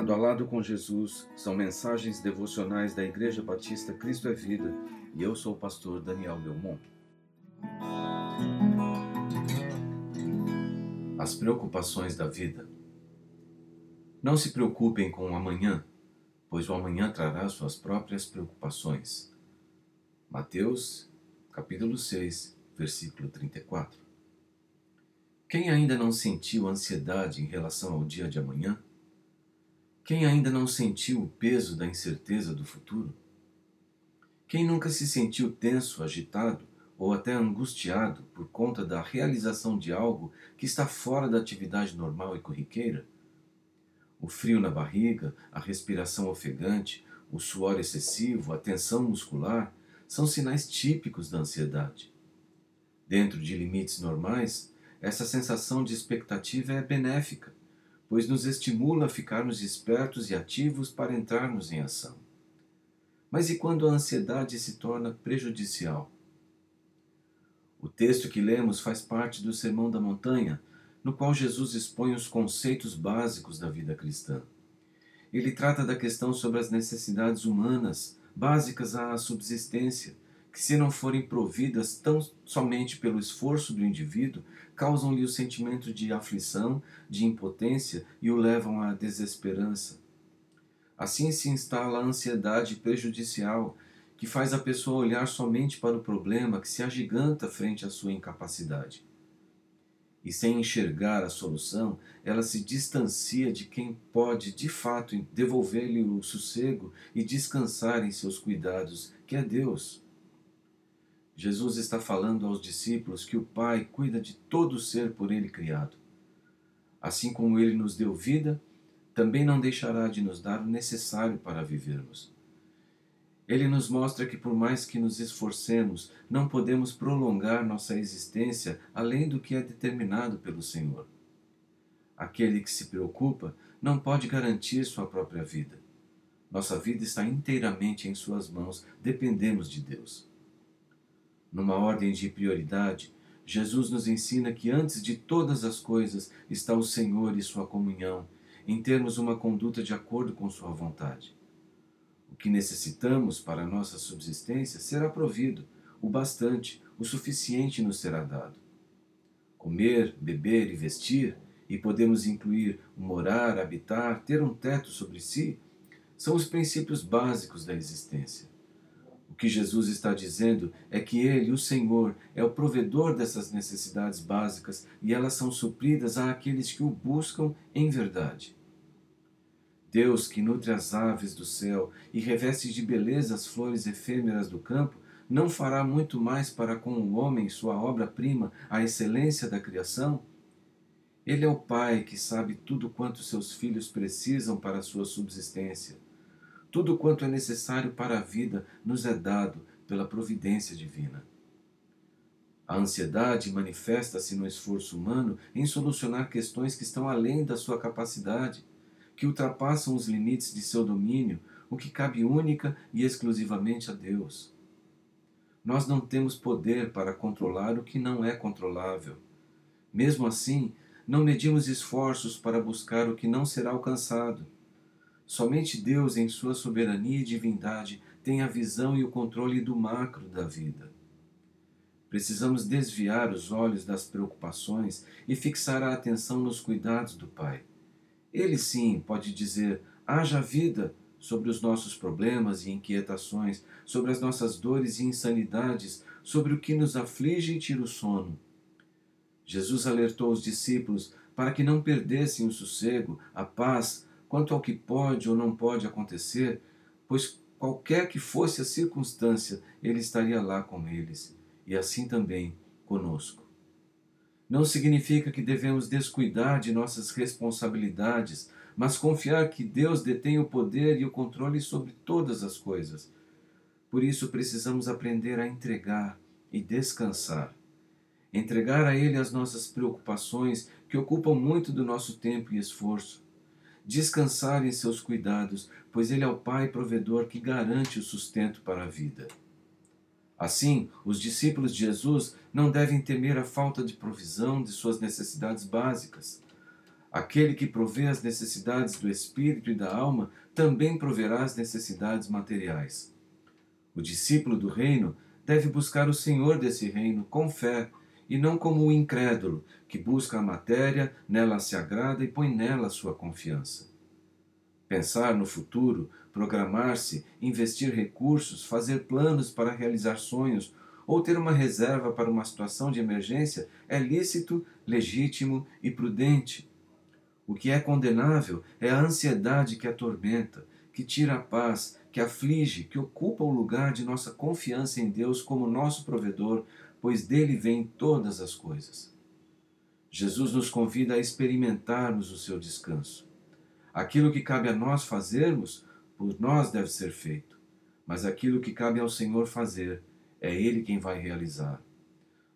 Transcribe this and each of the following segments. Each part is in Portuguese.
Lado a lado com Jesus são mensagens devocionais da Igreja Batista Cristo é Vida e eu sou o pastor Daniel Belmont. As preocupações da vida. Não se preocupem com o amanhã, pois o amanhã trará suas próprias preocupações. Mateus, capítulo 6, versículo 34. Quem ainda não sentiu ansiedade em relação ao dia de amanhã? Quem ainda não sentiu o peso da incerteza do futuro? Quem nunca se sentiu tenso, agitado ou até angustiado por conta da realização de algo que está fora da atividade normal e corriqueira? O frio na barriga, a respiração ofegante, o suor excessivo, a tensão muscular são sinais típicos da ansiedade. Dentro de limites normais, essa sensação de expectativa é benéfica pois nos estimula a ficarmos espertos e ativos para entrarmos em ação. Mas e quando a ansiedade se torna prejudicial? O texto que lemos faz parte do Sermão da Montanha, no qual Jesus expõe os conceitos básicos da vida cristã. Ele trata da questão sobre as necessidades humanas básicas à subsistência, que, se não forem providas tão somente pelo esforço do indivíduo, causam-lhe o sentimento de aflição, de impotência e o levam à desesperança. Assim se instala a ansiedade prejudicial, que faz a pessoa olhar somente para o problema que se agiganta frente à sua incapacidade. E sem enxergar a solução, ela se distancia de quem pode de fato devolver-lhe o sossego e descansar em seus cuidados, que é Deus. Jesus está falando aos discípulos que o Pai cuida de todo ser por ele criado. Assim como ele nos deu vida, também não deixará de nos dar o necessário para vivermos. Ele nos mostra que, por mais que nos esforcemos, não podemos prolongar nossa existência além do que é determinado pelo Senhor. Aquele que se preocupa não pode garantir sua própria vida. Nossa vida está inteiramente em Suas mãos, dependemos de Deus. Numa ordem de prioridade, Jesus nos ensina que antes de todas as coisas está o Senhor e sua comunhão, em termos uma conduta de acordo com sua vontade. O que necessitamos para nossa subsistência será provido, o bastante, o suficiente nos será dado. Comer, beber e vestir, e podemos incluir morar, habitar, ter um teto sobre si, são os princípios básicos da existência que Jesus está dizendo é que Ele, o Senhor, é o provedor dessas necessidades básicas e elas são supridas àqueles que o buscam em verdade. Deus, que nutre as aves do céu e reveste de beleza as flores efêmeras do campo, não fará muito mais para com o homem, sua obra-prima, a excelência da criação? Ele é o Pai que sabe tudo quanto seus filhos precisam para a sua subsistência tudo quanto é necessário para a vida nos é dado pela providência divina. A ansiedade manifesta-se no esforço humano em solucionar questões que estão além da sua capacidade, que ultrapassam os limites de seu domínio, o que cabe única e exclusivamente a Deus. Nós não temos poder para controlar o que não é controlável. Mesmo assim, não medimos esforços para buscar o que não será alcançado. Somente Deus, em sua soberania e divindade, tem a visão e o controle do macro da vida. Precisamos desviar os olhos das preocupações e fixar a atenção nos cuidados do Pai. Ele sim pode dizer: haja vida sobre os nossos problemas e inquietações, sobre as nossas dores e insanidades, sobre o que nos aflige e tira o sono. Jesus alertou os discípulos para que não perdessem o sossego, a paz, quanto ao que pode ou não pode acontecer, pois qualquer que fosse a circunstância, Ele estaria lá com eles, e assim também conosco. Não significa que devemos descuidar de nossas responsabilidades, mas confiar que Deus detém o poder e o controle sobre todas as coisas. Por isso precisamos aprender a entregar e descansar. Entregar a Ele as nossas preocupações, que ocupam muito do nosso tempo e esforço descansar em seus cuidados, pois Ele é o Pai provedor que garante o sustento para a vida. Assim, os discípulos de Jesus não devem temer a falta de provisão de suas necessidades básicas. Aquele que provê as necessidades do espírito e da alma também proverá as necessidades materiais. O discípulo do reino deve buscar o Senhor desse reino com fé e não como o incrédulo que busca a matéria, nela se agrada e põe nela sua confiança. Pensar no futuro, programar-se, investir recursos, fazer planos para realizar sonhos ou ter uma reserva para uma situação de emergência é lícito, legítimo e prudente. O que é condenável é a ansiedade que atormenta, que tira a paz, que aflige, que ocupa o lugar de nossa confiança em Deus como nosso provedor, pois dele vêm todas as coisas. Jesus nos convida a experimentarmos o seu descanso. Aquilo que cabe a nós fazermos, por nós deve ser feito, mas aquilo que cabe ao Senhor fazer, é Ele quem vai realizar.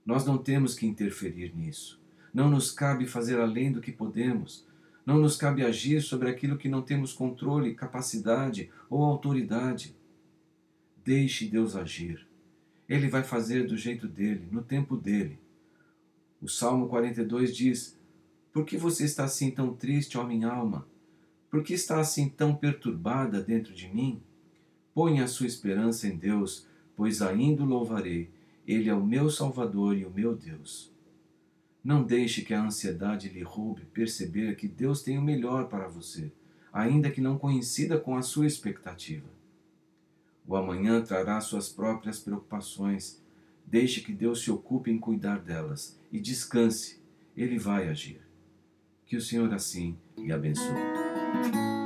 Nós não temos que interferir nisso. Não nos cabe fazer além do que podemos. Não nos cabe agir sobre aquilo que não temos controle, capacidade ou autoridade. Deixe Deus agir. Ele vai fazer do jeito dele, no tempo dele. O Salmo 42 diz: Por que você está assim tão triste, ó minha alma? Por que está assim tão perturbada dentro de mim? Ponha a sua esperança em Deus, pois ainda o louvarei. Ele é o meu Salvador e o meu Deus. Não deixe que a ansiedade lhe roube perceber que Deus tem o melhor para você, ainda que não coincida com a sua expectativa. O amanhã trará suas próprias preocupações. Deixe que Deus se ocupe em cuidar delas e descanse. Ele vai agir. Que o Senhor assim lhe abençoe.